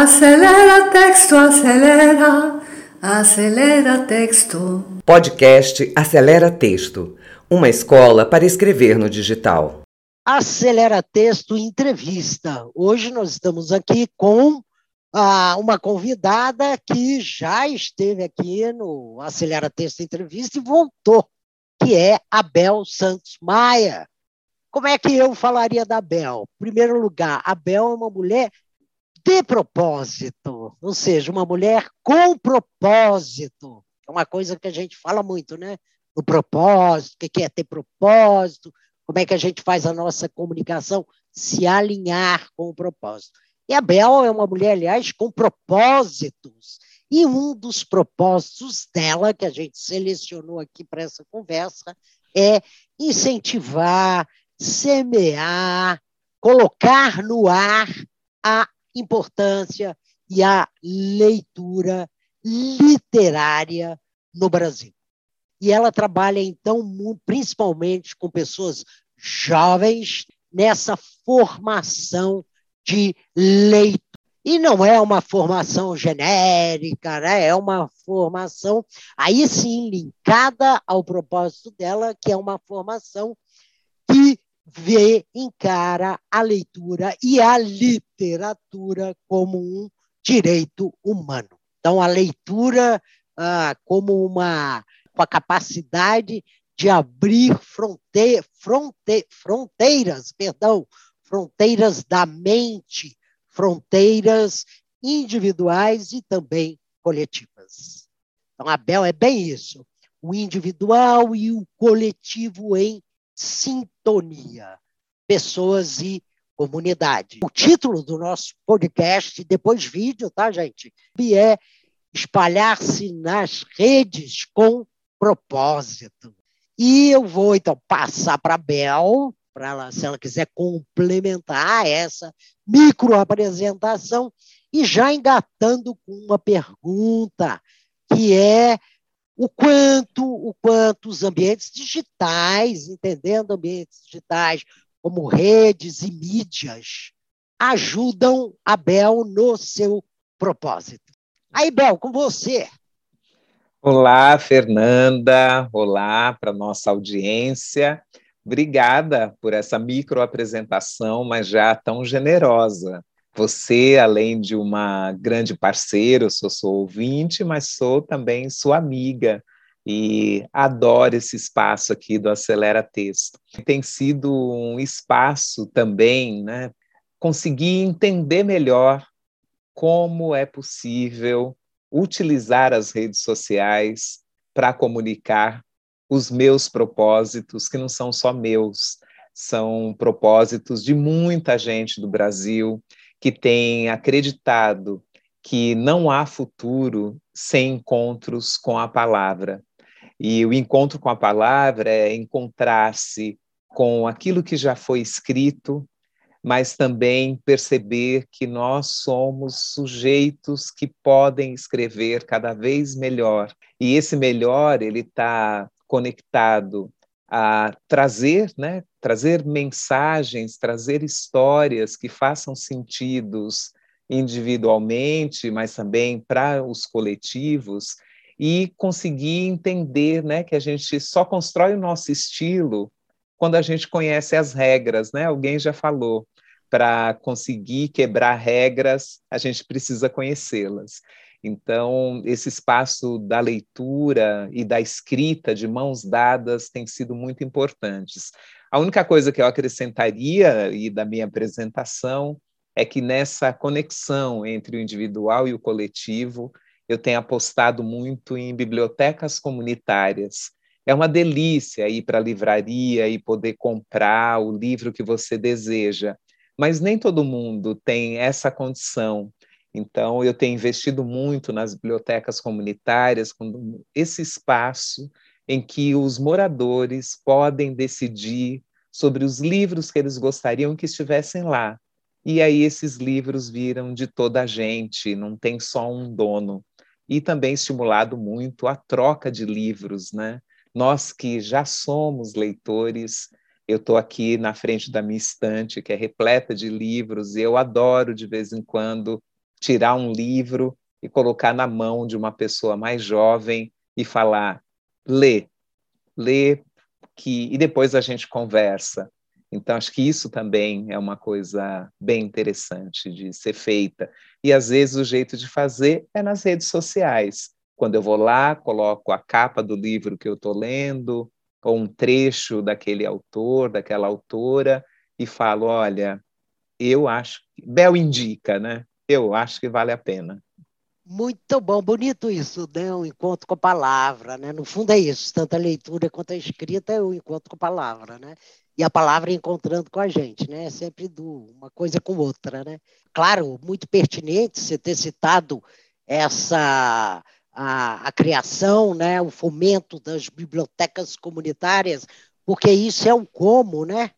Acelera texto, acelera, acelera texto. Podcast Acelera Texto, uma escola para escrever no digital. Acelera Texto Entrevista. Hoje nós estamos aqui com ah, uma convidada que já esteve aqui no Acelera Texto Entrevista e voltou, que é a Bel Santos Maia. Como é que eu falaria da Bel? Em primeiro lugar, a Bel é uma mulher de propósito, ou seja, uma mulher com propósito. É uma coisa que a gente fala muito, né? O propósito, o que é ter propósito, como é que a gente faz a nossa comunicação se alinhar com o propósito. E a Bel é uma mulher, aliás, com propósitos. E um dos propósitos dela, que a gente selecionou aqui para essa conversa, é incentivar, semear, colocar no ar a importância e a leitura literária no Brasil. E ela trabalha, então, principalmente com pessoas jovens nessa formação de leitura. E não é uma formação genérica, né? é uma formação, aí sim, linkada ao propósito dela, que é uma formação que vê, encara a leitura e a literatura como um direito humano. Então, a leitura ah, como uma, uma capacidade de abrir fronte, fronte, fronteiras, perdão, fronteiras da mente, fronteiras individuais e também coletivas. Então, a Bel é bem isso, o individual e o coletivo em sintonia, pessoas e comunidade. O título do nosso podcast, depois vídeo, tá, gente? É espalhar-se nas redes com propósito. E eu vou, então, passar para a Bel, para ela, se ela quiser complementar essa micro apresentação, e já engatando com uma pergunta, que é o quanto, o quanto os ambientes digitais, entendendo ambientes digitais como redes e mídias, ajudam a Bel no seu propósito. Aí, Bel, com você. Olá, Fernanda. Olá para nossa audiência. Obrigada por essa micro apresentação, mas já tão generosa. Você, além de uma grande parceira, eu sou, sou ouvinte, mas sou também sua amiga e adoro esse espaço aqui do Acelera Texto. Tem sido um espaço também, né, conseguir entender melhor como é possível utilizar as redes sociais para comunicar os meus propósitos, que não são só meus, são propósitos de muita gente do Brasil que tem acreditado que não há futuro sem encontros com a palavra. E o encontro com a palavra é encontrar-se com aquilo que já foi escrito, mas também perceber que nós somos sujeitos que podem escrever cada vez melhor. E esse melhor, ele está conectado a trazer, né, trazer mensagens, trazer histórias que façam sentidos individualmente, mas também para os coletivos e conseguir entender, né, que a gente só constrói o nosso estilo quando a gente conhece as regras, né? Alguém já falou, para conseguir quebrar regras, a gente precisa conhecê-las. Então, esse espaço da leitura e da escrita de mãos dadas tem sido muito importantes. A única coisa que eu acrescentaria e da minha apresentação é que nessa conexão entre o individual e o coletivo, eu tenho apostado muito em bibliotecas comunitárias. É uma delícia ir para a livraria e poder comprar o livro que você deseja, mas nem todo mundo tem essa condição então, eu tenho investido muito nas bibliotecas comunitárias, com esse espaço em que os moradores podem decidir sobre os livros que eles gostariam que estivessem lá. E aí esses livros viram de toda a gente, não tem só um dono. E também estimulado muito a troca de livros, né? Nós que já somos leitores, eu estou aqui na frente da minha estante, que é repleta de livros, e eu adoro de vez em quando tirar um livro e colocar na mão de uma pessoa mais jovem e falar: lê, lê que e depois a gente conversa. Então acho que isso também é uma coisa bem interessante de ser feita. E às vezes o jeito de fazer é nas redes sociais. Quando eu vou lá, coloco a capa do livro que eu estou lendo, ou um trecho daquele autor, daquela autora, e falo: olha, eu acho, Bel indica, né? Eu acho que vale a pena. Muito bom, bonito isso, né? O encontro com a palavra, né? No fundo é isso, tanto a leitura quanto a escrita é o encontro com a palavra, né? E a palavra encontrando com a gente, né? É sempre do, uma coisa com outra, né? Claro, muito pertinente você ter citado essa a, a criação, né? O fomento das bibliotecas comunitárias, porque isso é um como, né?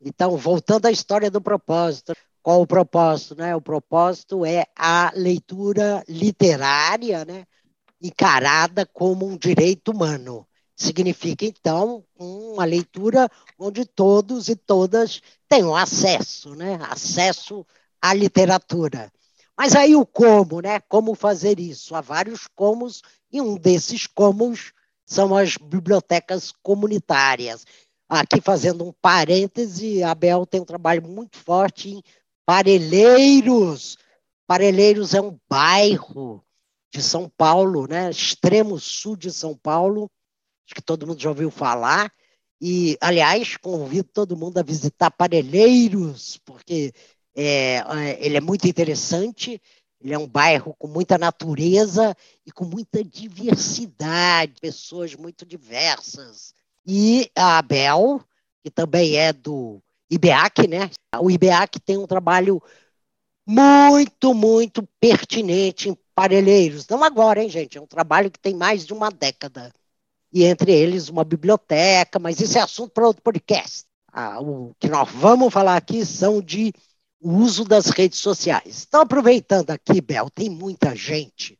Então, voltando à história do propósito, qual o propósito? Né? O propósito é a leitura literária né? encarada como um direito humano. Significa, então, uma leitura onde todos e todas tenham acesso, né? acesso à literatura. Mas aí o como, né? Como fazer isso? Há vários comos, e um desses comos são as bibliotecas comunitárias. Aqui fazendo um parêntese, a Abel tem um trabalho muito forte em Parelheiros. Parelheiros é um bairro de São Paulo, né? extremo sul de São Paulo, acho que todo mundo já ouviu falar. E, aliás, convido todo mundo a visitar Parelheiros, porque é, é, ele é muito interessante. Ele é um bairro com muita natureza e com muita diversidade, pessoas muito diversas. E a Abel, que também é do IBEAC, né? O IBEAC tem um trabalho muito, muito pertinente em Parelheiros. Não agora, hein, gente? É um trabalho que tem mais de uma década. E entre eles uma biblioteca, mas isso é assunto para outro podcast. Ah, o que nós vamos falar aqui são de uso das redes sociais. Então, aproveitando aqui, Bel, tem muita gente,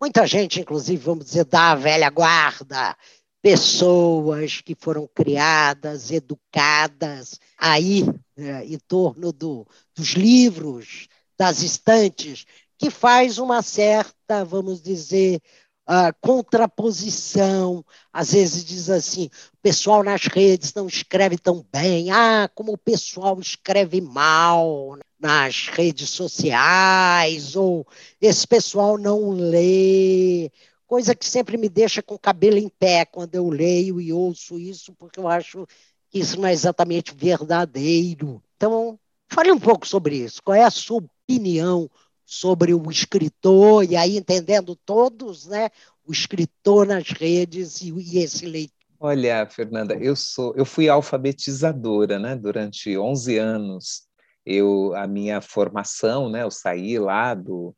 muita gente, inclusive, vamos dizer, da velha guarda, pessoas que foram criadas, educadas aí né, em torno do, dos livros, das estantes, que faz uma certa, vamos dizer, uh, contraposição. Às vezes diz assim: o pessoal nas redes não escreve tão bem, ah, como o pessoal escreve mal nas redes sociais, ou esse pessoal não lê, coisa que sempre me deixa com o cabelo em pé quando eu leio e ouço isso, porque eu acho que isso não é exatamente verdadeiro. Então, fale um pouco sobre isso. Qual é a sua opinião sobre o escritor, e aí entendendo todos, né, o escritor nas redes e, e esse leitor? Olha, Fernanda, eu sou, eu fui alfabetizadora, né, durante 11 anos. Eu a minha formação, né, eu saí lá do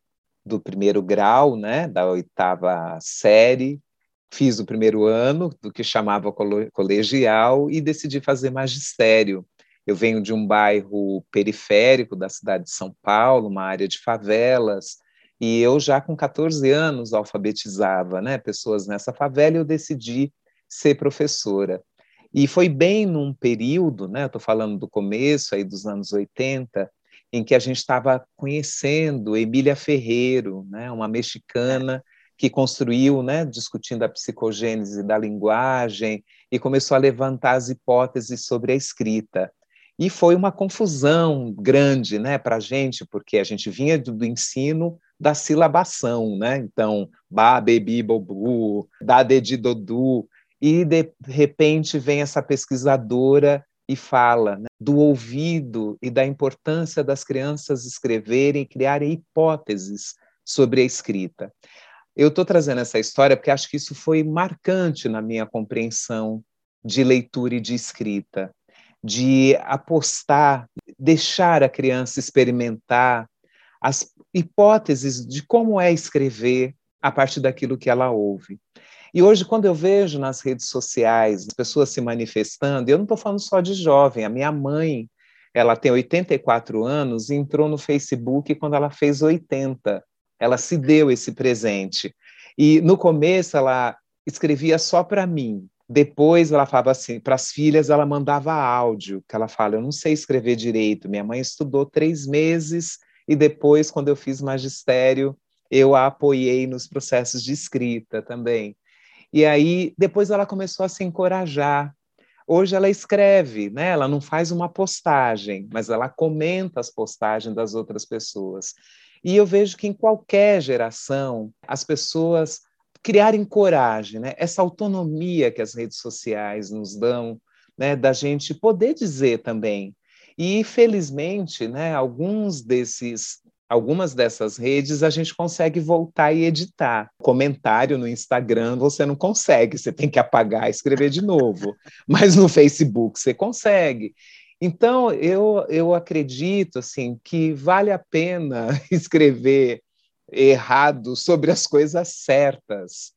do primeiro grau, né, da oitava série, fiz o primeiro ano do que chamava colegial e decidi fazer magistério. Eu venho de um bairro periférico da cidade de São Paulo, uma área de favelas, e eu já com 14 anos alfabetizava, né, pessoas nessa favela, e eu decidi ser professora. E foi bem num período, né, estou falando do começo aí dos anos 80, em que a gente estava conhecendo Emília Ferreiro, né, uma mexicana que construiu, né, discutindo a psicogênese da linguagem e começou a levantar as hipóteses sobre a escrita. E foi uma confusão grande né, para a gente, porque a gente vinha do, do, ensino da silabação, né? Então, ba, bebi, bobu, da, de, dodu, e de repente vem essa pesquisadora e fala né, do ouvido e da importância das crianças escreverem e criarem hipóteses sobre a escrita. Eu estou trazendo essa história porque acho que isso foi marcante na minha compreensão de leitura e de escrita, de apostar, deixar a criança experimentar as hipóteses de como é escrever a partir daquilo que ela ouve. E hoje, quando eu vejo nas redes sociais as pessoas se manifestando, eu não estou falando só de jovem, a minha mãe, ela tem 84 anos e entrou no Facebook quando ela fez 80. Ela se deu esse presente. E no começo ela escrevia só para mim. Depois ela falava assim, para as filhas ela mandava áudio, que ela fala, eu não sei escrever direito, minha mãe estudou três meses e depois, quando eu fiz magistério, eu a apoiei nos processos de escrita também. E aí, depois ela começou a se encorajar. Hoje ela escreve, né? Ela não faz uma postagem, mas ela comenta as postagens das outras pessoas. E eu vejo que em qualquer geração, as pessoas criarem coragem, né? Essa autonomia que as redes sociais nos dão, né? Da gente poder dizer também. E felizmente, né? Alguns desses algumas dessas redes a gente consegue voltar e editar. Comentário no Instagram você não consegue, você tem que apagar e escrever de novo. Mas no Facebook você consegue. Então, eu, eu acredito assim que vale a pena escrever errado sobre as coisas certas.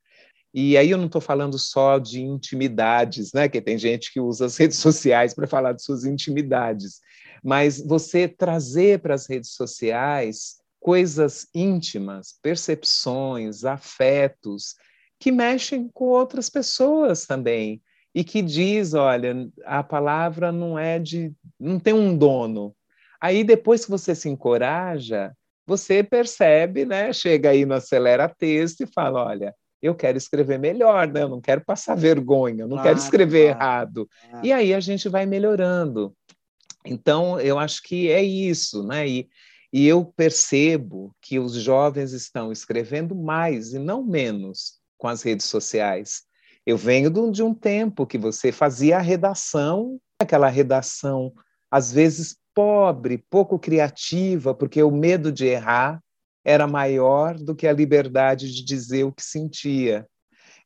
E aí eu não estou falando só de intimidades, né? Que tem gente que usa as redes sociais para falar de suas intimidades mas você trazer para as redes sociais coisas íntimas, percepções, afetos que mexem com outras pessoas também e que diz, olha, a palavra não é de, não tem um dono. Aí depois que você se encoraja, você percebe, né? Chega aí no acelera texto e fala, olha, eu quero escrever melhor, né? Eu não quero passar vergonha, eu não claro, quero escrever claro. errado. E aí a gente vai melhorando. Então, eu acho que é isso, né? E, e eu percebo que os jovens estão escrevendo mais e não menos com as redes sociais. Eu venho de um tempo que você fazia a redação, aquela redação às vezes pobre, pouco criativa, porque o medo de errar era maior do que a liberdade de dizer o que sentia.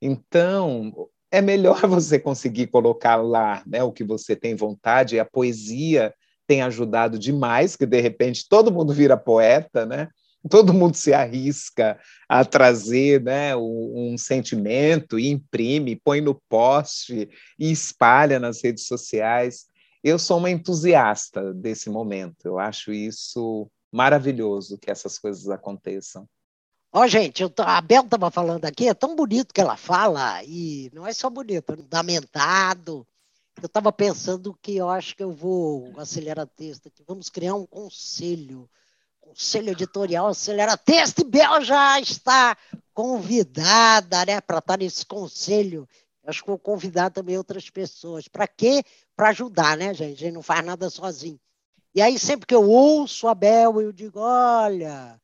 Então, é melhor você conseguir colocar lá né, o que você tem vontade, e a poesia tem ajudado demais, que de repente todo mundo vira poeta, né? Todo mundo se arrisca a trazer né, um, sentimento e imprime, põe no poste e espalha nas redes sociais. Eu sou uma entusiasta desse momento. Eu acho isso maravilhoso que essas coisas aconteçam. Ó, oh, gente, tô, a Bel estava falando aqui, é tão bonito que ela fala, e não é só bonito, é fundamentado. Eu estava pensando que eu acho que eu vou acelerar texto aqui. Vamos criar um conselho, conselho editorial acelera texto, e Bel já está convidada né, para estar nesse conselho. acho que vou convidar também outras pessoas. Para quê? Para ajudar, né, gente? A gente não faz nada sozinho. E aí, sempre que eu ouço a Bel, eu digo: olha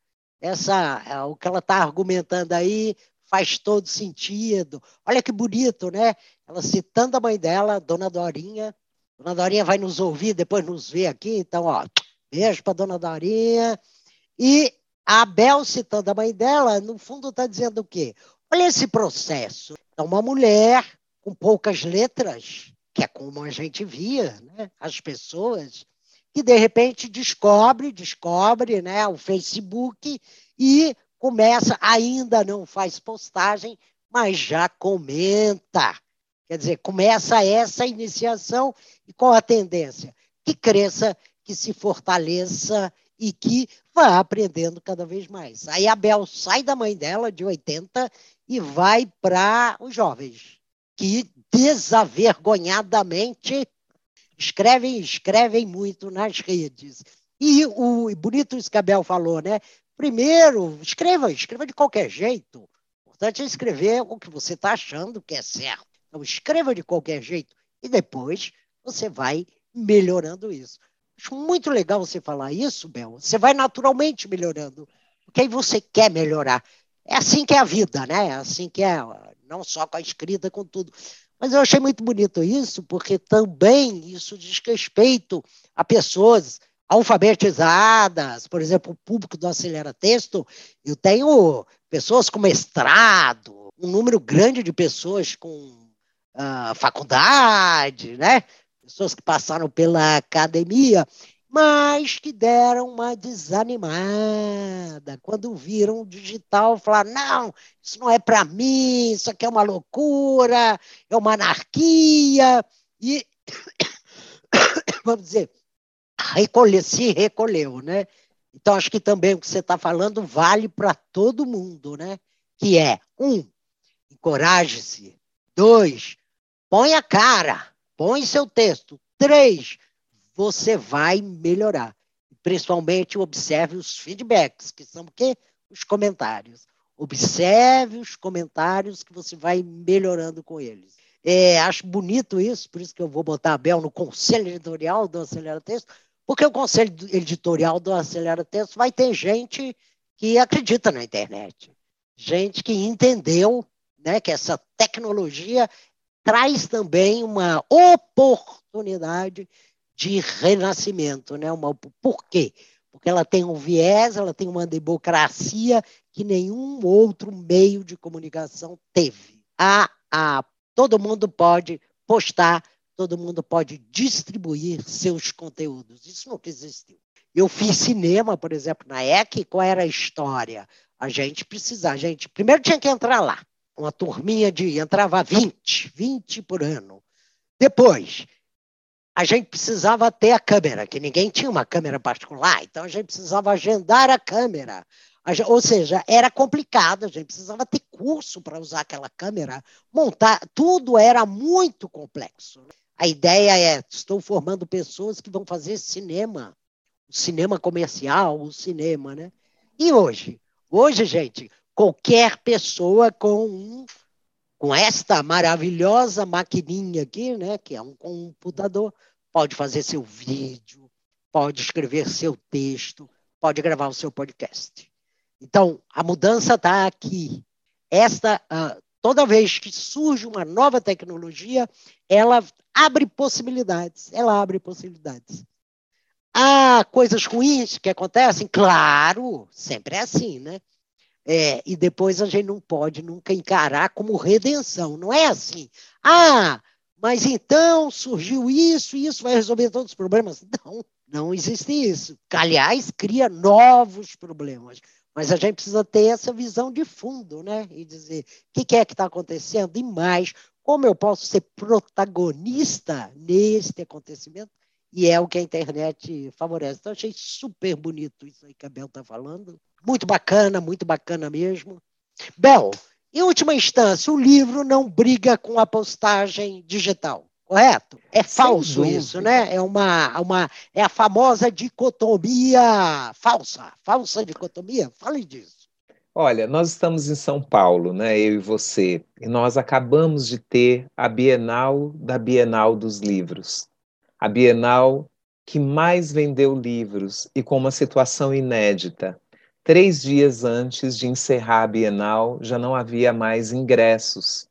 essa, é, o que ela está argumentando aí faz todo sentido. Olha que bonito, né? Ela citando a mãe dela, Dona Dorinha. Dona Dorinha vai nos ouvir, depois nos ver aqui. Então, ó, beijo para Dona Dorinha. E a Abel citando a mãe dela, no fundo está dizendo o quê? Olha esse processo. É uma mulher com poucas letras, que é como a gente via, né? As pessoas que de repente descobre, descobre né, o Facebook e começa, ainda não faz postagem, mas já comenta. Quer dizer, começa essa iniciação e qual a tendência? Que cresça, que se fortaleça e que vá aprendendo cada vez mais. Aí a Bel sai da mãe dela, de 80, e vai para os jovens, que desavergonhadamente escrevem, escrevem muito nas redes. E o bonito isso que a Bel falou, né? Primeiro, escreva, escreva de qualquer jeito. O importante é escrever o que você está achando que é certo. Então, escreva de qualquer jeito e depois você vai melhorando isso. Acho muito legal você falar isso, Bel. Você vai naturalmente melhorando, porque aí você quer melhorar. É assim que é a vida, né? É assim que é, não só com a escrita, com tudo. Mas eu achei muito bonito isso, porque também isso diz respeito a pessoas alfabetizadas, por exemplo, o público do Acelera Texto, eu tenho pessoas com mestrado, um número grande de pessoas com uh, faculdade, né? pessoas que passaram pela academia, mas que deram uma desanimada. Quando viram o digital, falaram: não, isso não é para mim, isso aqui é uma loucura, é uma anarquia. E, vamos dizer, recolher, se recolheu, né? Então, acho que também o que você está falando vale para todo mundo, né? Que é, um, encoraje-se. Dois, põe a cara, põe seu texto. Três, você vai melhorar. principalmente observe os feedbacks, que são o quê? Os comentários. Observe os comentários que você vai melhorando com eles. É, acho bonito isso, por isso que eu vou botar a Bel no conselho editorial do Acelera Texto, porque o conselho editorial do Acelera Texto vai ter gente que acredita na internet, gente que entendeu né, que essa tecnologia traz também uma oportunidade de renascimento. Né? Uma, por quê? Porque ela tem um viés, ela tem uma democracia que nenhum outro meio de comunicação teve. A, a, todo mundo pode postar, todo mundo pode distribuir seus conteúdos. Isso nunca existiu. Eu fiz cinema, por exemplo, na EC, qual era a história? A gente precisava, a gente primeiro tinha que entrar lá. Uma turminha de entrava 20, 20 por ano. Depois, a gente precisava ter a câmera, que ninguém tinha uma câmera particular, então a gente precisava agendar a câmera. Ou seja, era complicado, a gente precisava ter curso para usar aquela câmera, montar, tudo era muito complexo. A ideia é: estou formando pessoas que vão fazer cinema cinema comercial, o cinema, né? E hoje? Hoje, gente, qualquer pessoa com um, com esta maravilhosa maquininha aqui, né, que é um computador, pode fazer seu vídeo, pode escrever seu texto, pode gravar o seu podcast. Então, a mudança está aqui. Esta, uh, toda vez que surge uma nova tecnologia, ela abre possibilidades. Ela abre possibilidades. Há coisas ruins que acontecem? Claro, sempre é assim, né? É, e depois a gente não pode nunca encarar como redenção. Não é assim. Ah, mas então surgiu isso e isso vai resolver todos os problemas. Não, não existe isso. Aliás, cria novos problemas. Mas a gente precisa ter essa visão de fundo, né? E dizer o que é que está acontecendo e mais, como eu posso ser protagonista neste acontecimento e é o que a internet favorece. Então, achei super bonito isso aí que a Bel está falando. Muito bacana, muito bacana mesmo. Bel, em última instância, o livro não briga com a postagem digital, correto? É falso isso, né? É uma, uma é a famosa dicotomia falsa, falsa dicotomia. Fale disso. Olha, nós estamos em São Paulo, né? Eu e você, e nós acabamos de ter a Bienal da Bienal dos Livros a Bienal que mais vendeu livros e com uma situação inédita. Três dias antes de encerrar a Bienal, já não havia mais ingressos.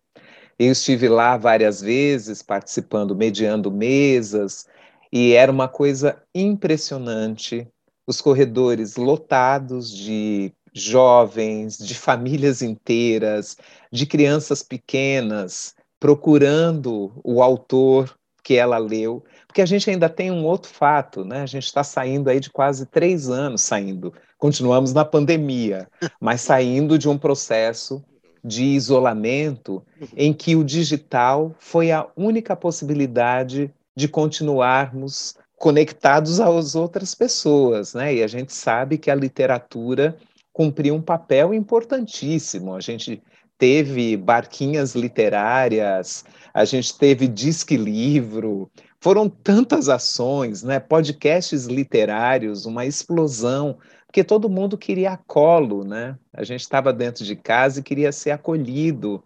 Eu estive lá várias vezes, participando, mediando mesas, e era uma coisa impressionante. Os corredores lotados de jovens, de famílias inteiras, de crianças pequenas, procurando o autor que ela leu, porque a gente ainda tem um outro fato, né? A gente está saindo aí de quase três anos saindo, continuamos na pandemia, mas saindo de um processo de isolamento em que o digital foi a única possibilidade de continuarmos conectados às outras pessoas, né? E a gente sabe que a literatura cumpriu um papel importantíssimo. A gente teve barquinhas literárias, a gente teve disque livro, foram tantas ações, né? podcasts literários, uma explosão, porque todo mundo queria colo, né? A gente estava dentro de casa e queria ser acolhido.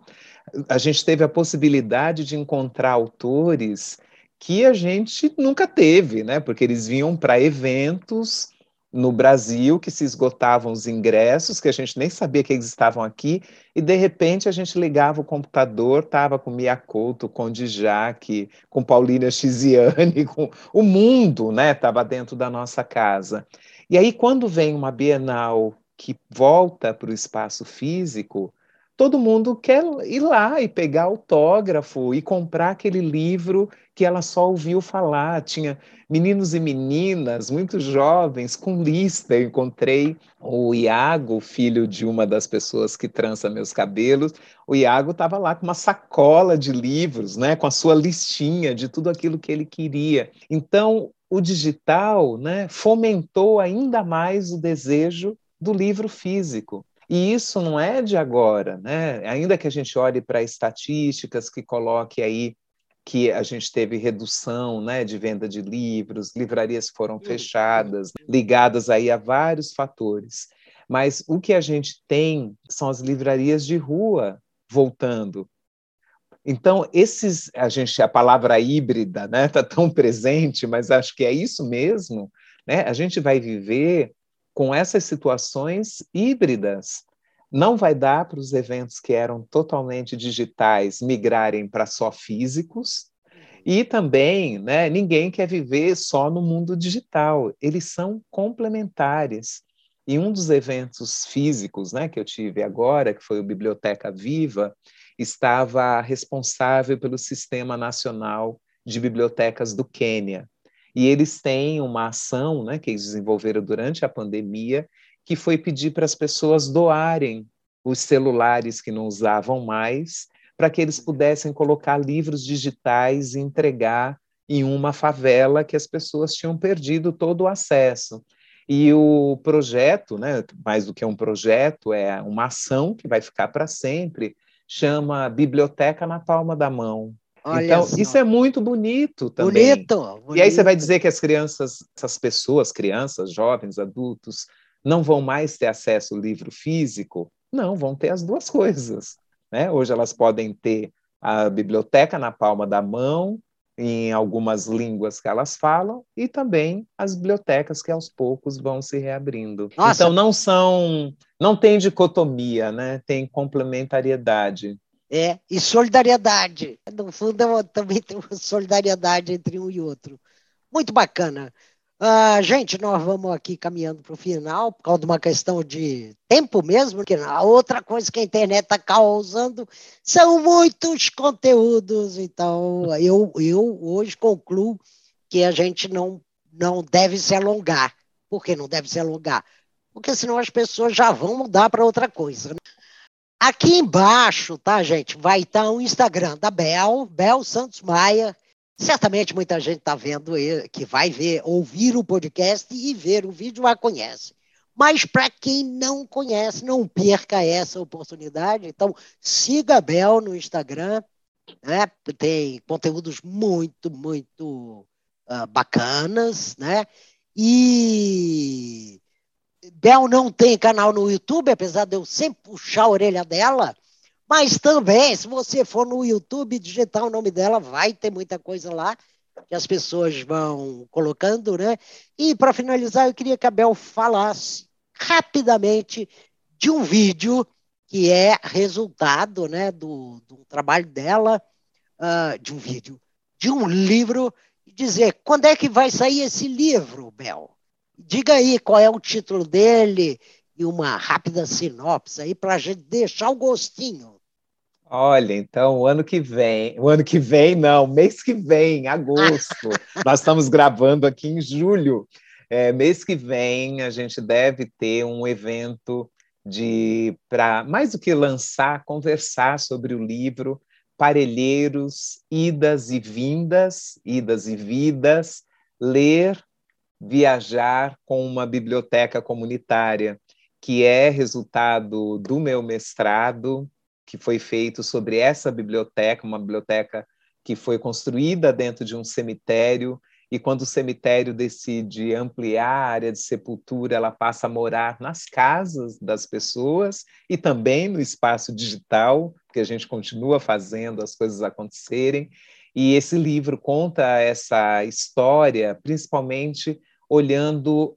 A gente teve a possibilidade de encontrar autores que a gente nunca teve, né? Porque eles vinham para eventos no Brasil que se esgotavam os ingressos, que a gente nem sabia que eles estavam aqui, e de repente a gente ligava o computador, estava com Mia Couto, com Djac, com Paulina Chiziane, com o mundo, né, estava dentro da nossa casa. E aí quando vem uma Bienal que volta para o espaço físico, todo mundo quer ir lá e pegar autógrafo e comprar aquele livro que ela só ouviu falar. Tinha meninos e meninas muito jovens com lista. Eu encontrei o Iago, filho de uma das pessoas que trança meus cabelos. O Iago estava lá com uma sacola de livros, né, com a sua listinha de tudo aquilo que ele queria. Então, o digital né, fomentou ainda mais o desejo do livro físico. E isso não é de agora, né? Ainda que a gente olhe para estatísticas que coloque aí que a gente teve redução né, de venda de livros, livrarias foram fechadas, ligadas aí a vários fatores. Mas o que a gente tem são as livrarias de rua voltando. Então, esses, a gente, a palavra híbrida está né, tão presente, mas acho que é isso mesmo. Né? A gente vai viver com essas situações híbridas. Não vai dar para os eventos que eram totalmente digitais migrarem para só físicos, e também, né, ninguém quer viver só no mundo digital, eles são complementares. E um dos eventos físicos né, que eu tive agora, que foi o Biblioteca Viva, estava responsável pelo Sistema Nacional de Bibliotecas do Quênia. E eles têm uma ação né, que eles desenvolveram durante a pandemia, que foi pedir para as pessoas doarem os celulares que não usavam mais, para que eles pudessem colocar livros digitais e entregar em uma favela que as pessoas tinham perdido todo o acesso. E o projeto, né, mais do que um projeto, é uma ação que vai ficar para sempre, chama Biblioteca na Palma da Mão. Olha então, isso é muito bonito também. Bonito, bonito. E aí você vai dizer que as crianças, essas pessoas, crianças, jovens, adultos, não vão mais ter acesso ao livro físico? Não, vão ter as duas coisas. Né? Hoje elas podem ter a biblioteca na palma da mão, em algumas línguas que elas falam, e também as bibliotecas que aos poucos vão se reabrindo. Nossa. Então não são, não tem dicotomia, né? Tem complementariedade. É, e solidariedade. No fundo, também tem uma solidariedade entre um e outro. Muito bacana. Uh, gente, nós vamos aqui caminhando para o final, por causa de uma questão de tempo mesmo, que a outra coisa que a internet está causando são muitos conteúdos. Então, eu, eu hoje concluo que a gente não, não deve se alongar. Por que não deve se alongar? Porque senão as pessoas já vão mudar para outra coisa. Né? Aqui embaixo, tá, gente, vai estar tá o Instagram da Bel, Bel Santos Maia, Certamente muita gente está vendo, que vai ver, ouvir o podcast e ver o vídeo já conhece. Mas para quem não conhece, não perca essa oportunidade. Então, siga a Bel no Instagram. Né? Tem conteúdos muito, muito uh, bacanas. Né? E Bel não tem canal no YouTube, apesar de eu sempre puxar a orelha dela. Mas também, se você for no YouTube digitar o nome dela, vai ter muita coisa lá que as pessoas vão colocando, né? E para finalizar, eu queria que a Bel falasse rapidamente de um vídeo que é resultado, né, do, do trabalho dela, uh, de um vídeo, de um livro, e dizer quando é que vai sair esse livro, Bel? Diga aí qual é o título dele e uma rápida sinopse aí para a gente deixar o gostinho. Olha, então o ano que vem, o ano que vem não, mês que vem, agosto. Nós estamos gravando aqui em julho. É, mês que vem a gente deve ter um evento de para mais do que lançar, conversar sobre o livro Parelheiros, idas e vindas, idas e vidas, ler, viajar com uma biblioteca comunitária, que é resultado do meu mestrado que foi feito sobre essa biblioteca, uma biblioteca que foi construída dentro de um cemitério, e quando o cemitério decide ampliar a área de sepultura, ela passa a morar nas casas das pessoas e também no espaço digital, porque a gente continua fazendo as coisas acontecerem. E esse livro conta essa história, principalmente olhando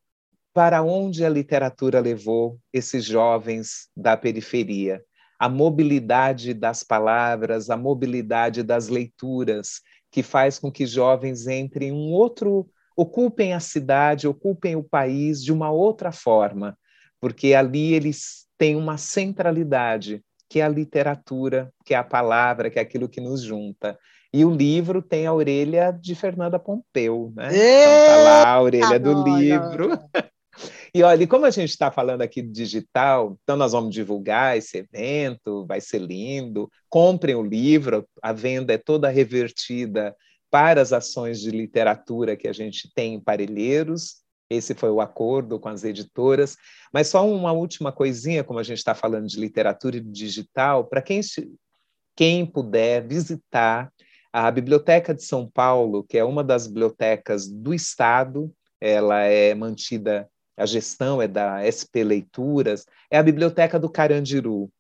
para onde a literatura levou esses jovens da periferia a mobilidade das palavras, a mobilidade das leituras, que faz com que jovens entrem em um outro, ocupem a cidade, ocupem o país de uma outra forma, porque ali eles têm uma centralidade, que é a literatura, que é a palavra, que é aquilo que nos junta. E o livro tem a orelha de Fernanda Pompeu, né? Então tá lá a orelha do livro. E olha, como a gente está falando aqui de digital, então nós vamos divulgar esse evento, vai ser lindo. Comprem o livro, a venda é toda revertida para as ações de literatura que a gente tem em Parelheiros. Esse foi o acordo com as editoras. Mas só uma última coisinha, como a gente está falando de literatura e digital, para quem, quem puder visitar A Biblioteca de São Paulo, que é uma das bibliotecas do Estado, ela é mantida, a gestão é da SP Leituras, é a Biblioteca do Carandiru.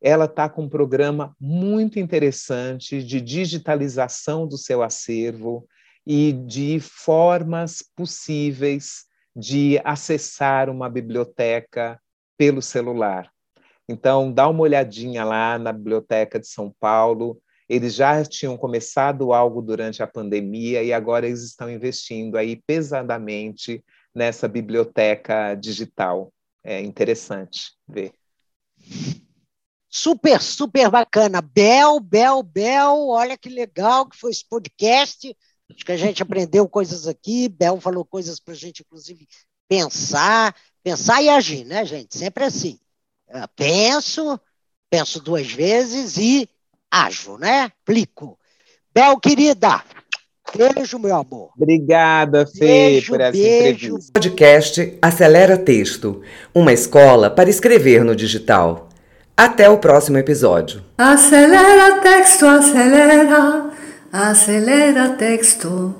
Ela está com um programa muito interessante de digitalização do seu acervo e de formas possíveis de acessar uma biblioteca pelo celular. Então, dá uma olhadinha lá na Biblioteca de São Paulo. Eles já tinham começado algo durante a pandemia e agora eles estão investindo aí pesadamente nessa biblioteca digital. É interessante ver. Super, super bacana. Bel, Bel, Bel, olha que legal que foi esse podcast. Acho que a gente aprendeu coisas aqui. Bel falou coisas para a gente, inclusive, pensar, pensar e agir, né, gente? Sempre assim. Eu penso, penso duas vezes e ajo, né? Aplico. Bel, querida, beijo, meu amor. Obrigada, Fê, beijo, por essa beijo. entrevista. Podcast Acelera Texto, uma escola para escrever no digital. Até o próximo episódio. Acelera texto, acelera, acelera texto.